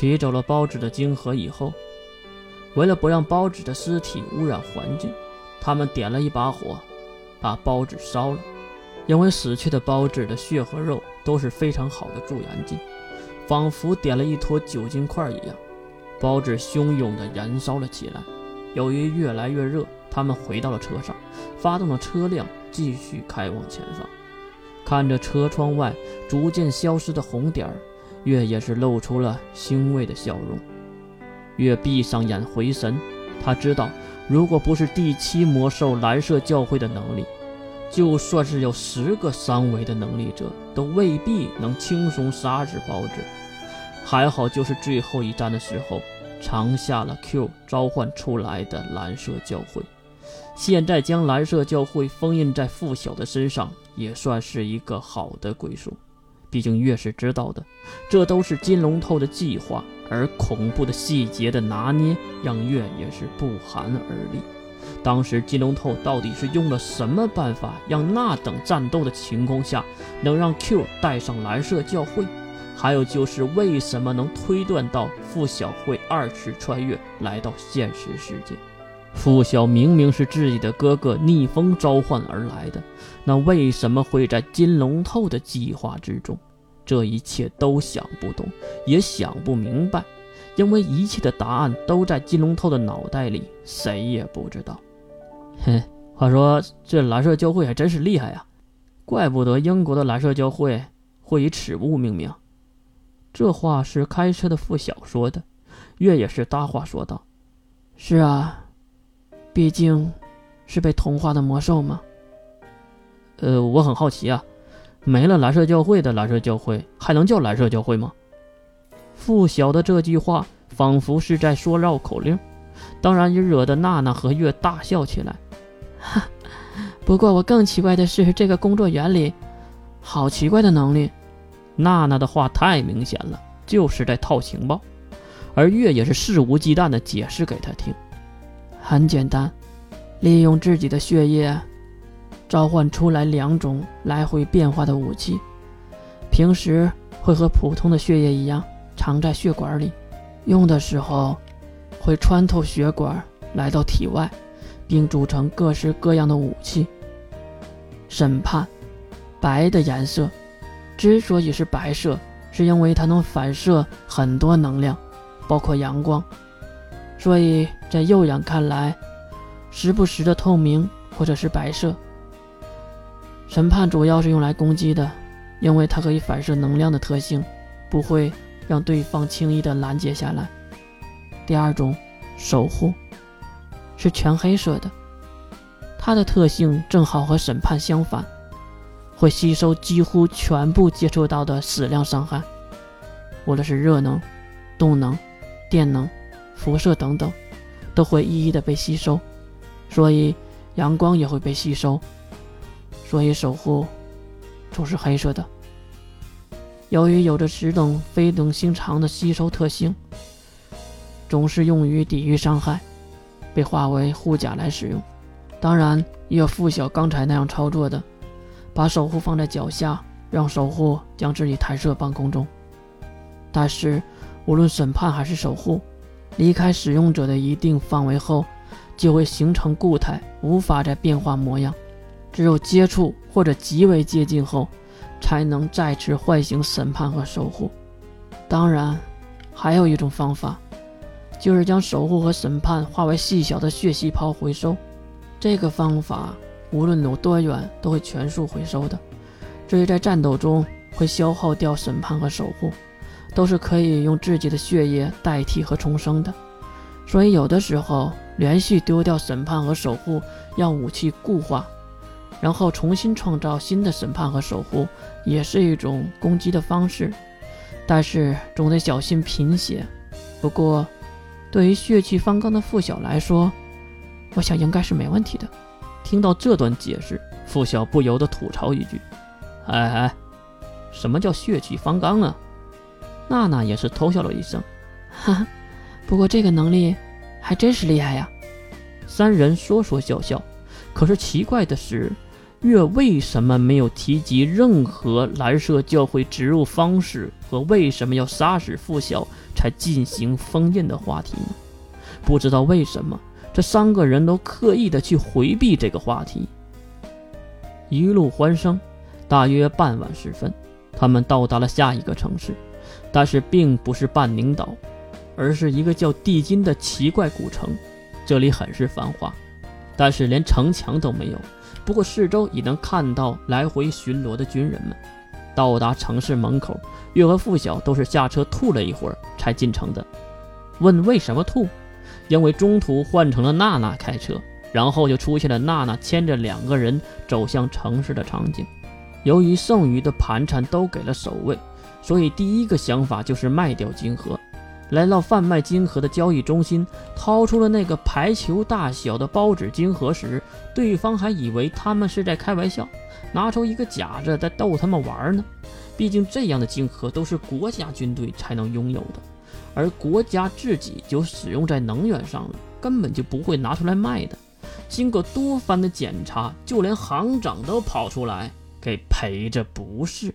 取走了包子的晶核以后，为了不让包子的尸体污染环境，他们点了一把火，把包子烧了。因为死去的包子的血和肉都是非常好的助燃剂，仿佛点了一坨酒精块一样，包子汹涌地燃烧了起来。由于越来越热，他们回到了车上，发动了车辆，继续开往前方。看着车窗外逐渐消失的红点儿。月也是露出了欣慰的笑容。月闭上眼回神，他知道，如果不是第七魔兽蓝色教会的能力，就算是有十个三维的能力者，都未必能轻松杀死包子。还好，就是最后一战的时候，藏下了 Q 召唤出来的蓝色教会。现在将蓝色教会封印在付晓的身上，也算是一个好的归宿。毕竟月是知道的，这都是金龙透的计划，而恐怖的细节的拿捏让月也是不寒而栗。当时金龙透到底是用了什么办法，让那等战斗的情况下能让 Q 带上蓝色教会？还有就是为什么能推断到傅小慧二次穿越来到现实世界？付晓明明是自己的哥哥逆风召唤而来的，那为什么会在金龙透的计划之中？这一切都想不通，也想不明白，因为一切的答案都在金龙透的脑袋里，谁也不知道。哼，话说这蓝色教会还真是厉害呀，怪不得英国的蓝色教会会以此物命名。这话是开车的付晓说的，月也是搭话说道：“是啊。”毕竟，是被同化的魔兽吗？呃，我很好奇啊，没了蓝色教会的蓝色教会还能叫蓝色教会吗？付晓的这句话仿佛是在说绕口令，当然也惹得娜娜和月大笑起来。哈，不过我更奇怪的是，这个工作原理，好奇怪的能力。娜娜的话太明显了，就是在套情报，而月也是肆无忌惮地解释给他听。很简单，利用自己的血液召唤出来两种来回变化的武器。平时会和普通的血液一样藏在血管里，用的时候会穿透血管来到体外，并组成各式各样的武器。审判，白的颜色之所以是白色，是因为它能反射很多能量，包括阳光。所以在右眼看来，时不时的透明或者是白色。审判主要是用来攻击的，因为它可以反射能量的特性，不会让对方轻易的拦截下来。第二种，守护，是全黑色的，它的特性正好和审判相反，会吸收几乎全部接触到的矢量伤害，无论是热能、动能、电能。辐射等等，都会一一的被吸收，所以阳光也会被吸收，所以守护总是黑色的。由于有着此等非等心肠的吸收特性，总是用于抵御伤害，被化为护甲来使用。当然，也有附小刚才那样操作的，把守护放在脚下，让守护将自己弹射半空中。但是，无论审判还是守护。离开使用者的一定范围后，就会形成固态，无法再变化模样。只有接触或者极为接近后，才能再次唤醒审判和守护。当然，还有一种方法，就是将守护和审判化为细小的血细胞回收。这个方法无论有多远，都会全数回收的。至于在战斗中会消耗掉审判和守护。都是可以用自己的血液代替和重生的，所以有的时候连续丢掉审判和守护，让武器固化，然后重新创造新的审判和守护，也是一种攻击的方式。但是总得小心贫血。不过，对于血气方刚的付晓来说，我想应该是没问题的。听到这段解释，付晓不由得吐槽一句：“哎哎，什么叫血气方刚啊？”娜娜也是偷笑了一声，哈哈，不过这个能力还真是厉害呀。三人说说笑笑，可是奇怪的是，月为什么没有提及任何蓝色教会植入方式和为什么要杀死傅晓才进行封印的话题呢？不知道为什么，这三个人都刻意的去回避这个话题。一路欢声，大约傍晚时分，他们到达了下一个城市，但是并不是半宁岛，而是一个叫地金的奇怪古城。这里很是繁华，但是连城墙都没有。不过四周已能看到来回巡逻的军人们。到达城市门口，月和付晓都是下车吐了一会儿才进城的。问为什么吐？因为中途换成了娜娜开车，然后就出现了娜娜牵着两个人走向城市的场景。由于剩余的盘缠都给了守卫，所以第一个想法就是卖掉金盒。来到贩卖金盒的交易中心，掏出了那个排球大小的包纸金盒时，对方还以为他们是在开玩笑，拿出一个假着在逗他们玩呢。毕竟这样的金盒都是国家军队才能拥有的，而国家自己就使用在能源上了，根本就不会拿出来卖的。经过多番的检查，就连行长都跑出来给赔着不是。